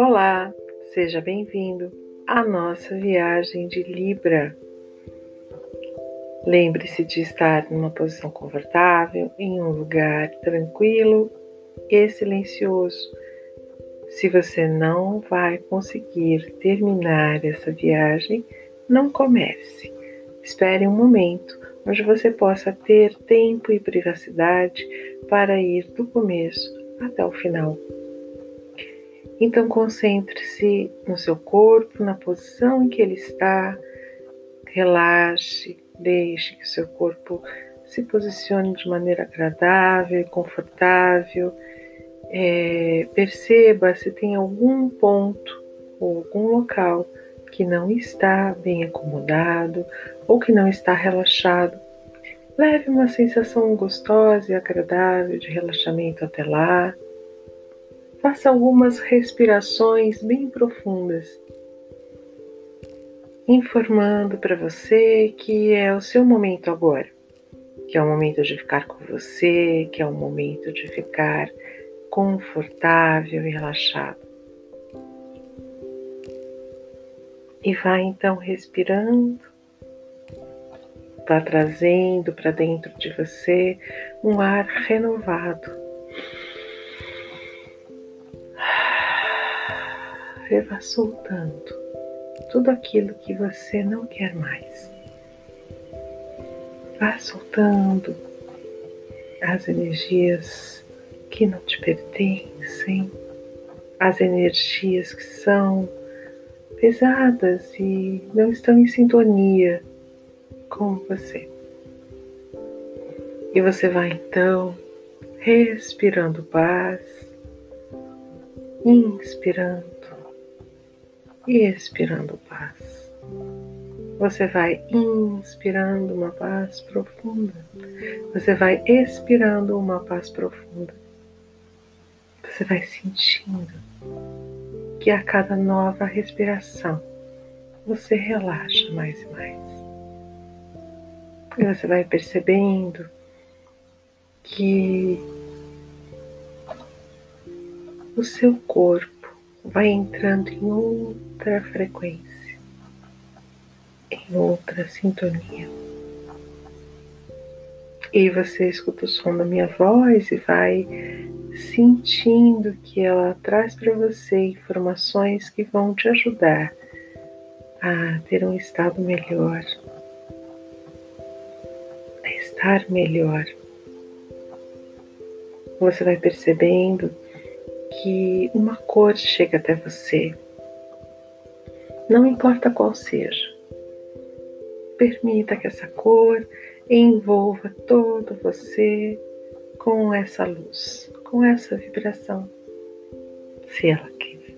Olá, seja bem-vindo à nossa viagem de Libra. Lembre-se de estar numa posição confortável, em um lugar tranquilo e silencioso. Se você não vai conseguir terminar essa viagem, não comece. Espere um momento onde você possa ter tempo e privacidade para ir do começo até o final. Então concentre-se no seu corpo, na posição em que ele está. Relaxe, deixe que seu corpo se posicione de maneira agradável confortável. É, perceba se tem algum ponto ou algum local que não está bem acomodado ou que não está relaxado. Leve uma sensação gostosa e agradável de relaxamento até lá. Faça algumas respirações bem profundas, informando para você que é o seu momento agora, que é o momento de ficar com você, que é o momento de ficar confortável e relaxado. E vai então respirando, vá trazendo para dentro de você um ar renovado você vá soltando tudo aquilo que você não quer mais. Vá soltando as energias que não te pertencem, as energias que são pesadas e não estão em sintonia com você. E você vai então respirando paz, inspirando e expirando paz. Você vai inspirando uma paz profunda. Você vai expirando uma paz profunda. Você vai sentindo que a cada nova respiração você relaxa mais e mais. E você vai percebendo que o seu corpo vai entrando em outra frequência, em outra sintonia. E você escuta o som da minha voz e vai sentindo que ela traz para você informações que vão te ajudar a ter um estado melhor, a estar melhor. Você vai percebendo que uma cor chega até você, não importa qual seja. Permita que essa cor envolva todo você com essa luz, com essa vibração. Se, ela,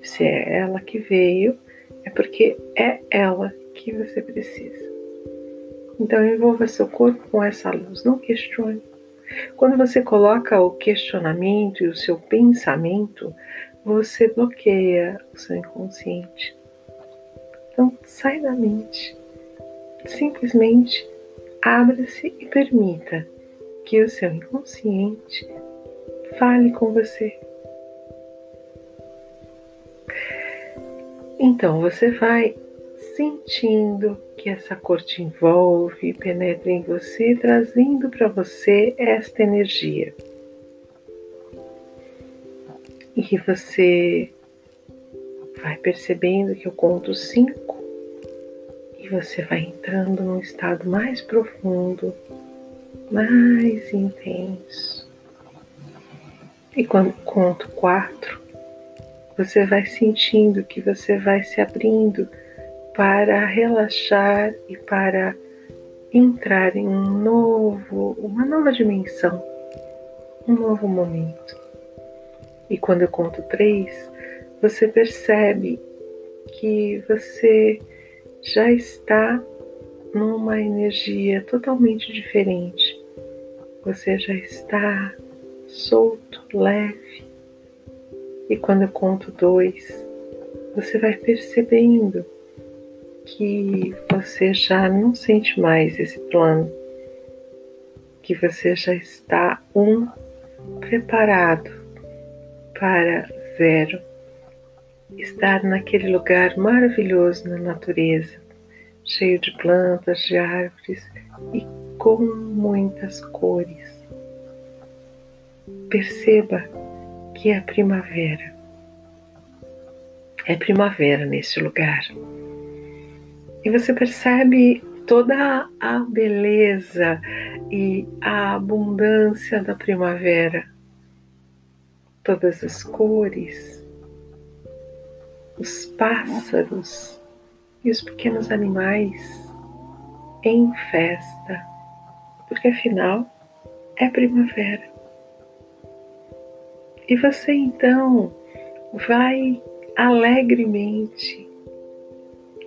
se é ela que veio, é porque é ela que você precisa. Então envolva seu corpo com essa luz, não questione. Quando você coloca o questionamento e o seu pensamento, você bloqueia o seu inconsciente. Então, sai da mente. Simplesmente abra-se e permita que o seu inconsciente fale com você. Então, você vai sentindo que essa cor te envolve e penetra em você, trazendo para você esta energia. E você vai percebendo que eu conto cinco e você vai entrando num estado mais profundo, mais intenso. E quando conto quatro, você vai sentindo que você vai se abrindo para relaxar e para entrar em um novo, uma nova dimensão, um novo momento. E quando eu conto três, você percebe que você já está numa energia totalmente diferente. Você já está solto, leve. E quando eu conto dois, você vai percebendo que você já não sente mais esse plano, que você já está um preparado para zero. estar naquele lugar maravilhoso na natureza, cheio de plantas, de árvores e com muitas cores. Perceba que é primavera. É primavera nesse lugar. E você percebe toda a beleza e a abundância da primavera. Todas as cores, os pássaros e os pequenos animais em festa, porque afinal é primavera. E você então vai alegremente,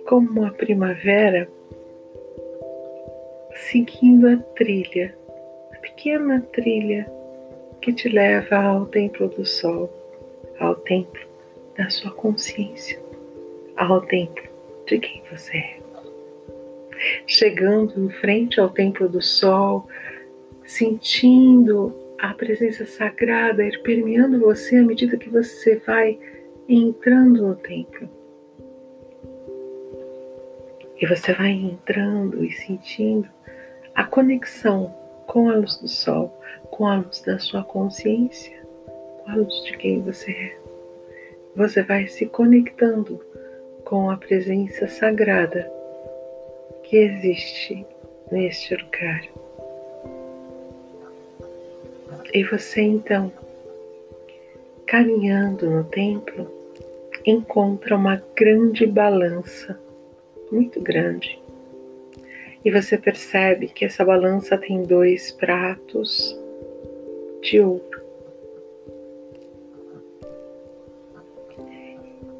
como a primavera, seguindo a trilha, a pequena trilha que te leva ao templo do sol, ao templo da sua consciência, ao templo de quem você é. Chegando em frente ao templo do sol, sentindo a presença sagrada ir permeando você à medida que você vai entrando no templo. E você vai entrando e sentindo a conexão com a luz do sol, com a luz da sua consciência, com a luz de quem você é. Você vai se conectando com a presença sagrada que existe neste lugar. E você então, caminhando no templo, encontra uma grande balança, muito grande. E você percebe que essa balança tem dois pratos de ouro.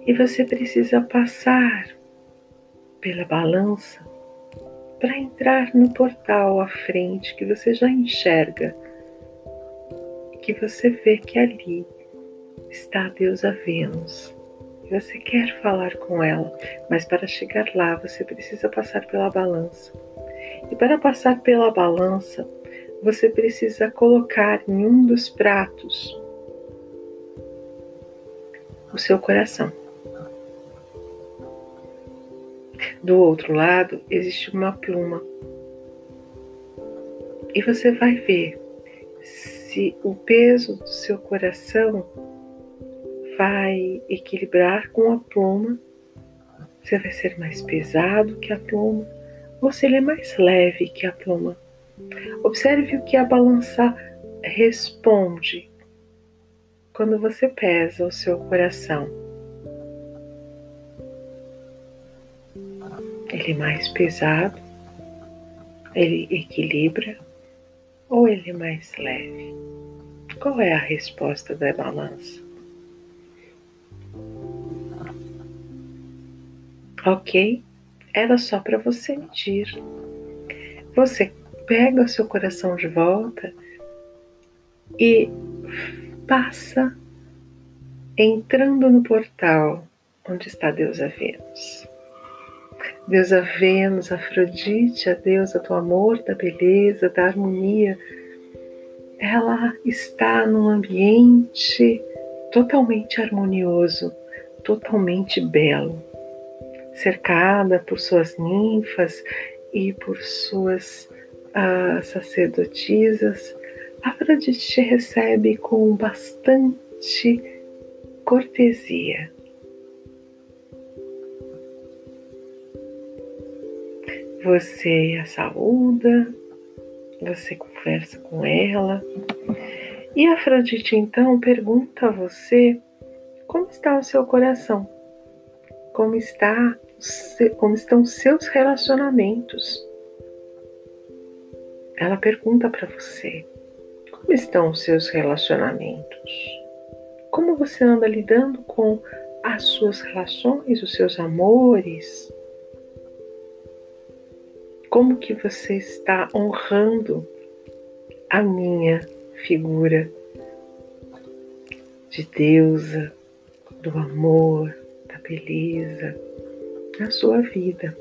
E você precisa passar pela balança para entrar no portal à frente que você já enxerga que você vê que ali está a deusa Vênus. Você quer falar com ela, mas para chegar lá você precisa passar pela balança. E para passar pela balança, você precisa colocar em um dos pratos o seu coração. Do outro lado existe uma pluma. E você vai ver se o peso do seu coração vai equilibrar com a pluma, você vai ser mais pesado que a pluma, ou se ele é mais leve que a pluma. Observe o que a balança responde quando você pesa o seu coração. Ele é mais pesado, ele equilibra ou ele é mais leve? Qual é a resposta da balança? Ok? Era só para você medir. Você pega o seu coração de volta e passa entrando no portal onde está Deusa Vênus. Deusa Vênus, Afrodite, a deusa do amor, da beleza, da harmonia, ela está num ambiente totalmente harmonioso, totalmente belo, cercada por suas ninfas e por suas uh, sacerdotisas. Afrodite te recebe com bastante cortesia Você a saúda, você conversa com ela. E Afrodite então pergunta a você como está o seu coração, como está, como estão seus relacionamentos. Ela pergunta para você como estão os seus relacionamentos, como você anda lidando com as suas relações, os seus amores, como que você está honrando a minha figura de deusa, do amor, da beleza na sua vida.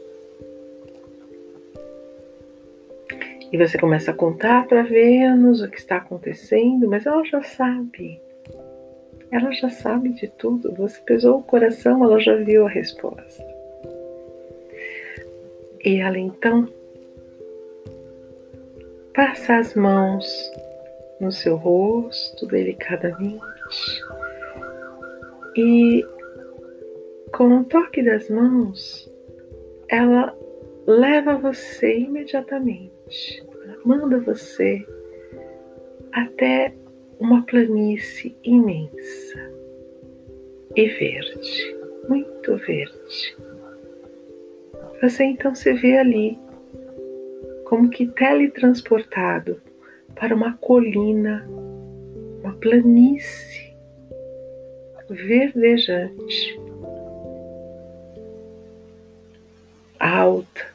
E você começa a contar para Vênus o que está acontecendo, mas ela já sabe. ela já sabe de tudo. Você pesou o coração, ela já viu a resposta. E ela então passa as mãos no seu rosto delicadamente e com um toque das mãos ela leva você imediatamente, manda você até uma planície imensa e verde, muito verde. Você então se vê ali, como que teletransportado para uma colina, uma planície verdejante, alta,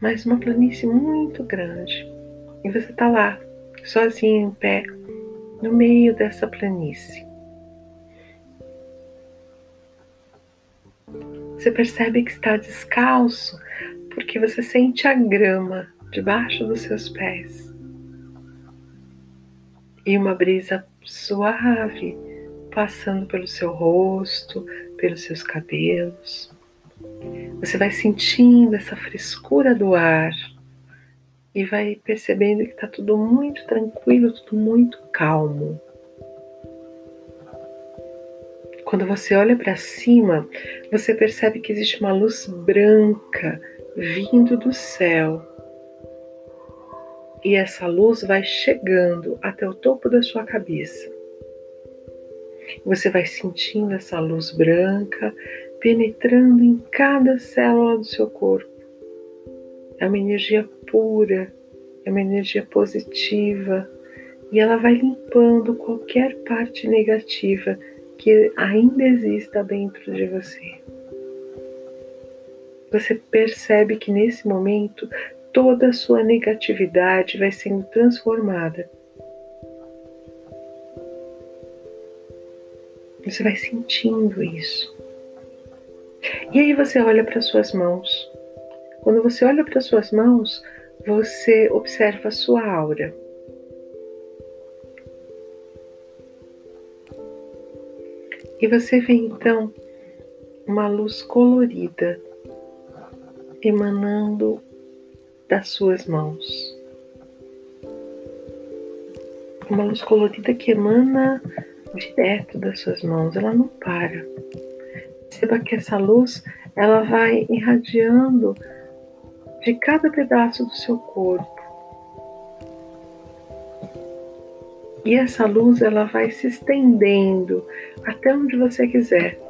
mas uma planície muito grande. E você está lá, sozinho em pé, no meio dessa planície. Você percebe que está descalço porque você sente a grama debaixo dos seus pés e uma brisa suave passando pelo seu rosto, pelos seus cabelos. Você vai sentindo essa frescura do ar e vai percebendo que está tudo muito tranquilo, tudo muito calmo. Quando você olha para cima, você percebe que existe uma luz branca vindo do céu. E essa luz vai chegando até o topo da sua cabeça. Você vai sentindo essa luz branca penetrando em cada célula do seu corpo. É uma energia pura, é uma energia positiva e ela vai limpando qualquer parte negativa que ainda exista dentro de você. Você percebe que nesse momento toda a sua negatividade vai sendo transformada. Você vai sentindo isso. E aí você olha para suas mãos. Quando você olha para suas mãos, você observa a sua aura. E você vê então uma luz colorida emanando das suas mãos. Uma luz colorida que emana direto das suas mãos, ela não para. Perceba que essa luz ela vai irradiando de cada pedaço do seu corpo. E essa luz ela vai se estendendo até onde você quiser.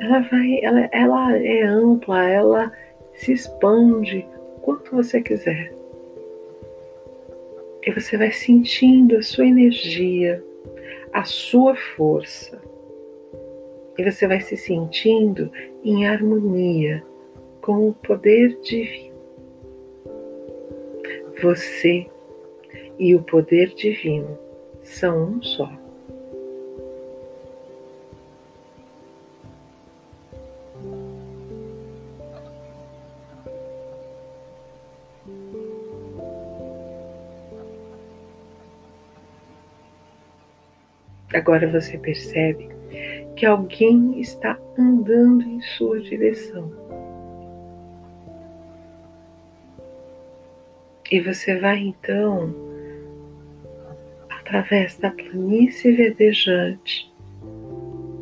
Ela vai, ela, ela é ampla, ela se expande quanto você quiser. E você vai sentindo a sua energia, a sua força. E você vai se sentindo em harmonia com o poder divino. Você e o poder divino são um só. Agora você percebe que alguém está andando em sua direção. E você vai então, através da planície verdejante,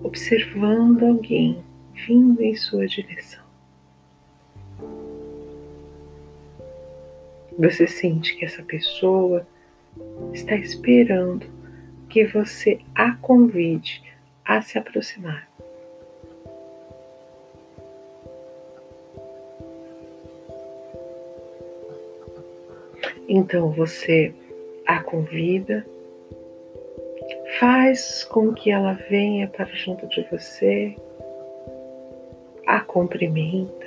observando alguém vindo em sua direção. Você sente que essa pessoa está esperando que você a convide a se aproximar. Então você a convida, faz com que ela venha para junto de você, a cumprimenta.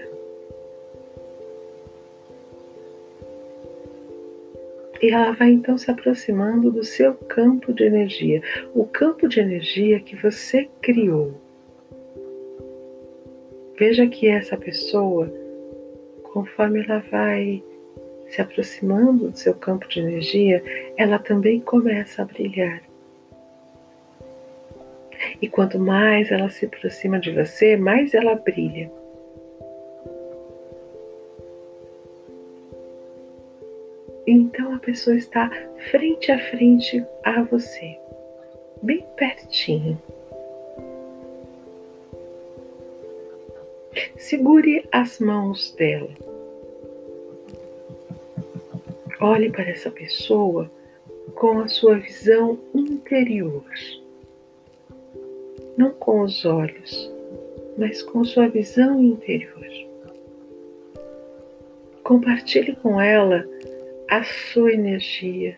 E ela vai então se aproximando do seu campo de energia, o campo de energia que você criou. Veja que essa pessoa, conforme ela vai se aproximando do seu campo de energia, ela também começa a brilhar. E quanto mais ela se aproxima de você, mais ela brilha. Então a pessoa está frente a frente a você, bem pertinho. Segure as mãos dela. Olhe para essa pessoa com a sua visão interior. Não com os olhos, mas com sua visão interior. Compartilhe com ela a sua energia.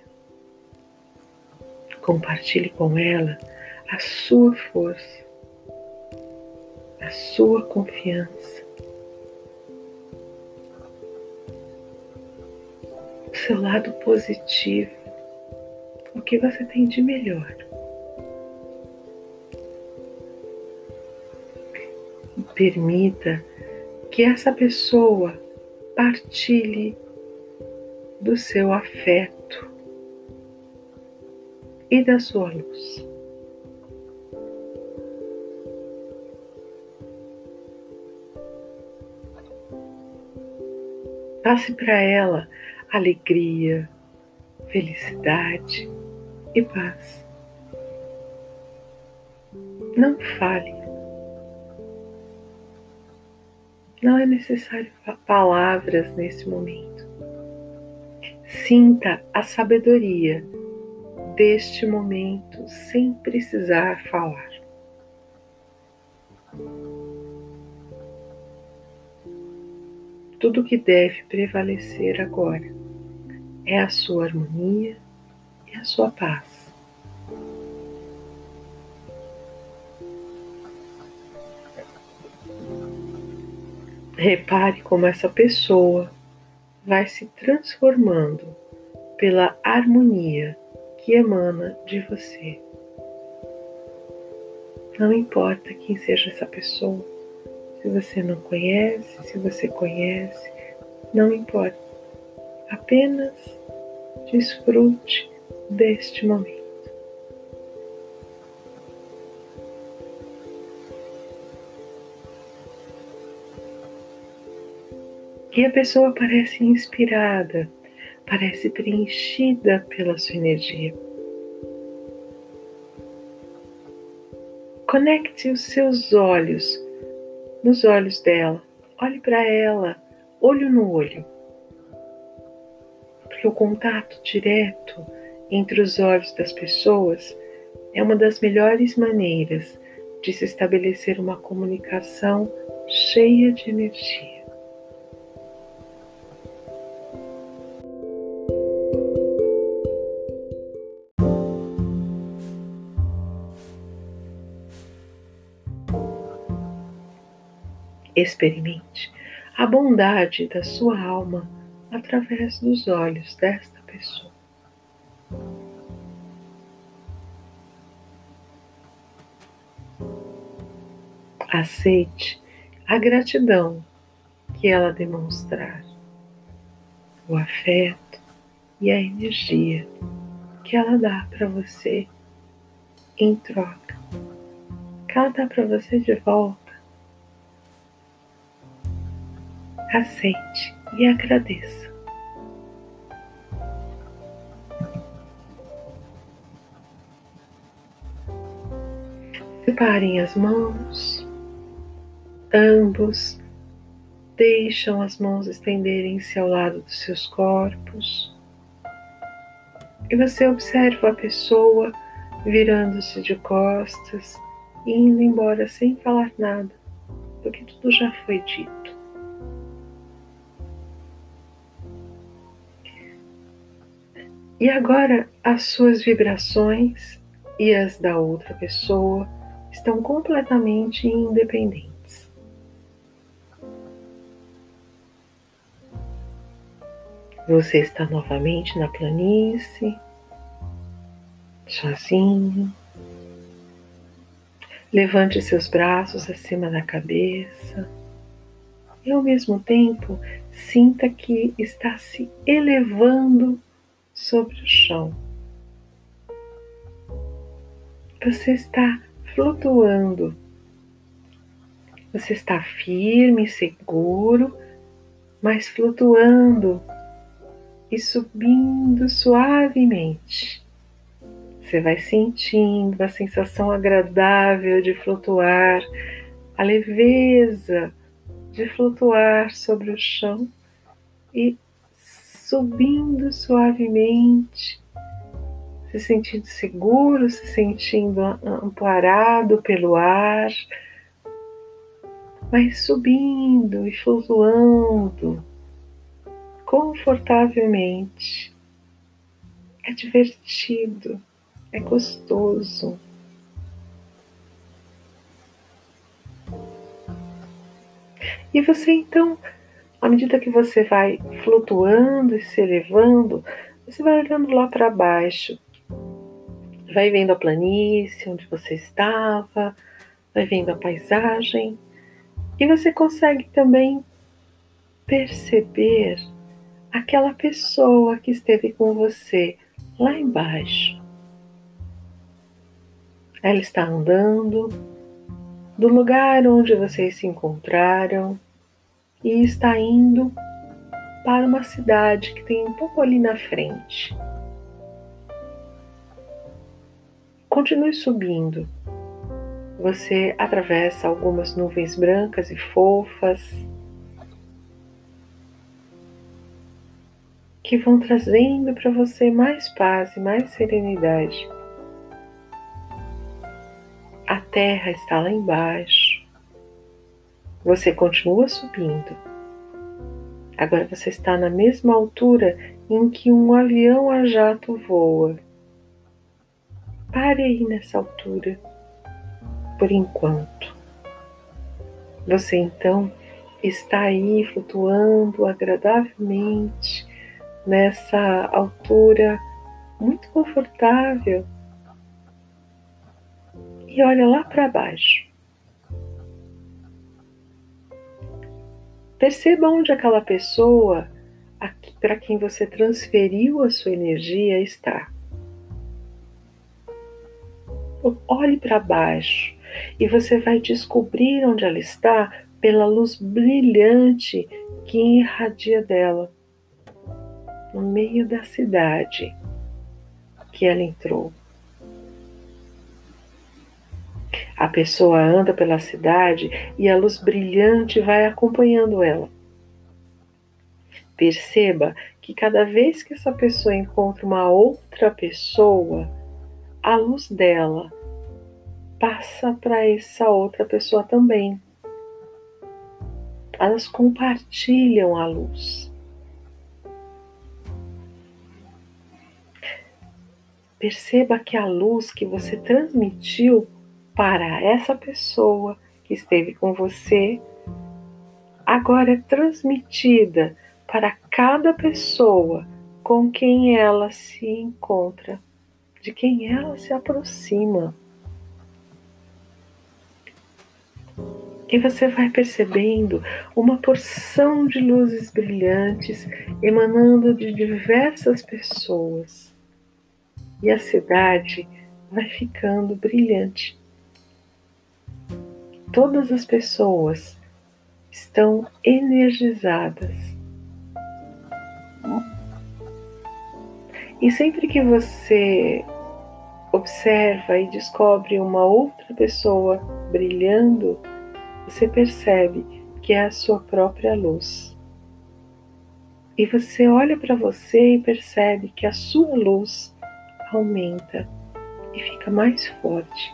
Compartilhe com ela a sua força, a sua confiança, o seu lado positivo, o que você tem de melhor. Permita que essa pessoa partilhe do seu afeto e da sua luz. Passe para ela alegria, felicidade e paz. Não fale. Não é necessário palavras nesse momento. Sinta a sabedoria deste momento sem precisar falar. Tudo que deve prevalecer agora é a sua harmonia e a sua paz. Repare como essa pessoa vai se transformando pela harmonia que emana de você. Não importa quem seja essa pessoa, se você não conhece, se você conhece, não importa. Apenas desfrute deste momento. E a pessoa parece inspirada, parece preenchida pela sua energia. Conecte os seus olhos nos olhos dela. Olhe para ela, olho no olho. Porque o contato direto entre os olhos das pessoas é uma das melhores maneiras de se estabelecer uma comunicação cheia de energia. Experimente a bondade da sua alma através dos olhos desta pessoa. Aceite a gratidão que ela demonstrar, o afeto e a energia que ela dá para você em troca. Que ela dá para você de volta aceite e agradeça. Separem as mãos, ambos deixam as mãos estenderem-se ao lado dos seus corpos. E você observa a pessoa virando-se de costas indo embora sem falar nada, porque tudo já foi dito. E agora as suas vibrações e as da outra pessoa estão completamente independentes. Você está novamente na planície, sozinho. Levante seus braços acima da cabeça e, ao mesmo tempo, sinta que está se elevando sobre o chão. Você está flutuando. Você está firme, seguro, mas flutuando e subindo suavemente. Você vai sentindo a sensação agradável de flutuar, a leveza de flutuar sobre o chão e subindo suavemente, se sentindo seguro, se sentindo amparado pelo ar, mas subindo e flutuando confortavelmente. É divertido, é gostoso. E você então, à medida que você vai flutuando e se elevando, você vai olhando lá para baixo, vai vendo a planície onde você estava, vai vendo a paisagem. E você consegue também perceber aquela pessoa que esteve com você lá embaixo. Ela está andando do lugar onde vocês se encontraram e está indo para uma cidade que tem um pouco ali na frente. Continue subindo. Você atravessa algumas nuvens brancas e fofas que vão trazendo para você mais paz e mais serenidade. A terra está lá embaixo. Você continua subindo. Agora você está na mesma altura em que um avião a jato voa. Pare aí nessa altura, por enquanto. Você então está aí flutuando agradavelmente nessa altura muito confortável e olha lá para baixo. Perceba onde aquela pessoa para quem você transferiu a sua energia está. Olhe para baixo e você vai descobrir onde ela está pela luz brilhante que irradia dela no meio da cidade que ela entrou. A pessoa anda pela cidade e a luz brilhante vai acompanhando ela. Perceba que cada vez que essa pessoa encontra uma outra pessoa, a luz dela passa para essa outra pessoa também. Elas compartilham a luz. Perceba que a luz que você transmitiu para essa pessoa que esteve com você agora é transmitida para cada pessoa com quem ela se encontra, de quem ela se aproxima. E você vai percebendo uma porção de luzes brilhantes emanando de diversas pessoas e a cidade vai ficando brilhante. Todas as pessoas estão energizadas. E sempre que você observa e descobre uma outra pessoa brilhando, você percebe que é a sua própria luz. E você olha para você e percebe que a sua luz aumenta e fica mais forte.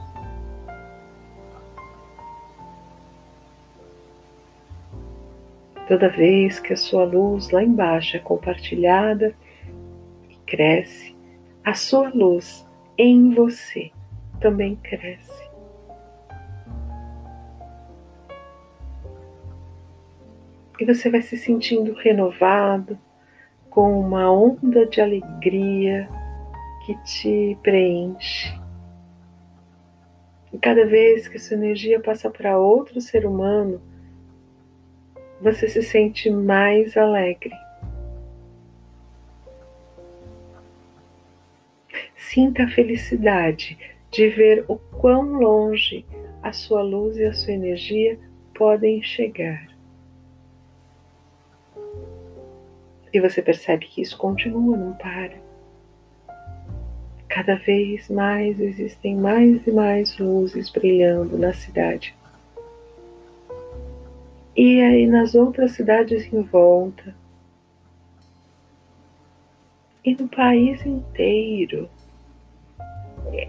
Toda vez que a sua luz lá embaixo é compartilhada e cresce, a sua luz em você também cresce. E você vai se sentindo renovado, com uma onda de alegria, que te preenche. E cada vez que sua energia passa para outro ser humano, você se sente mais alegre. Sinta a felicidade de ver o quão longe a sua luz e a sua energia podem chegar. E você percebe que isso continua, não para. Cada vez mais existem mais e mais luzes brilhando na cidade. E aí nas outras cidades em volta. E no país inteiro.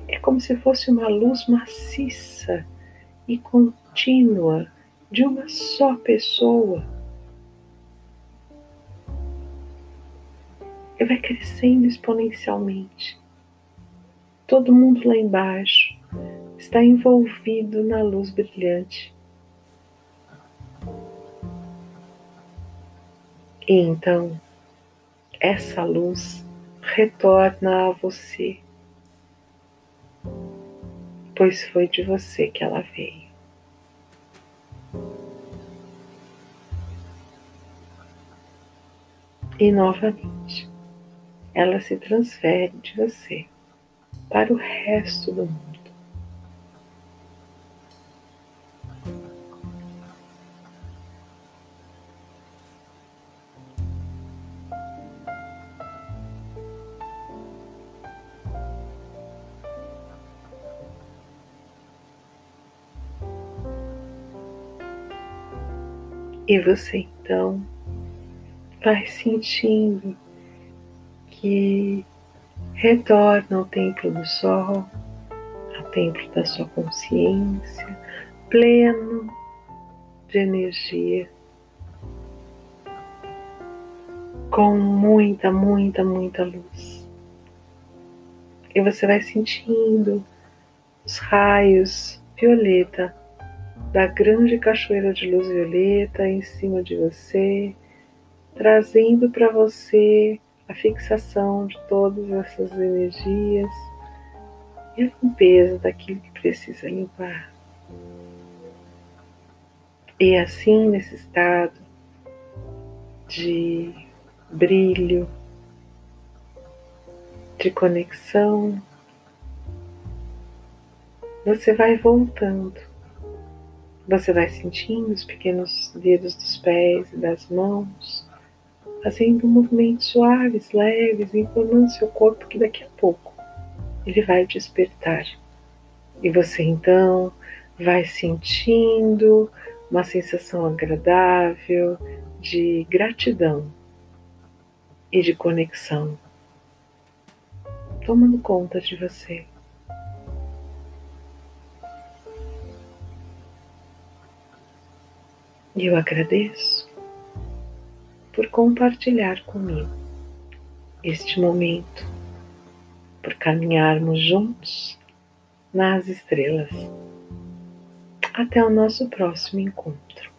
É como se fosse uma luz maciça e contínua de uma só pessoa. E vai crescendo exponencialmente. Todo mundo lá embaixo está envolvido na luz brilhante. E então, essa luz retorna a você, pois foi de você que ela veio. E novamente, ela se transfere de você para o resto do mundo. E você então vai sentindo que retorna ao templo do sol, ao templo da sua consciência, pleno de energia, com muita, muita, muita luz. E você vai sentindo os raios violeta da grande cachoeira de luz violeta em cima de você, trazendo para você a fixação de todas essas energias e a limpeza daquilo que precisa limpar. E assim, nesse estado de brilho, de conexão, você vai voltando você vai sentindo os pequenos dedos dos pés e das mãos, fazendo movimentos suaves, leves, informando seu corpo que daqui a pouco ele vai despertar. E você então vai sentindo uma sensação agradável de gratidão e de conexão, tomando conta de você. E eu agradeço por compartilhar comigo este momento, por caminharmos juntos nas estrelas. Até o nosso próximo encontro.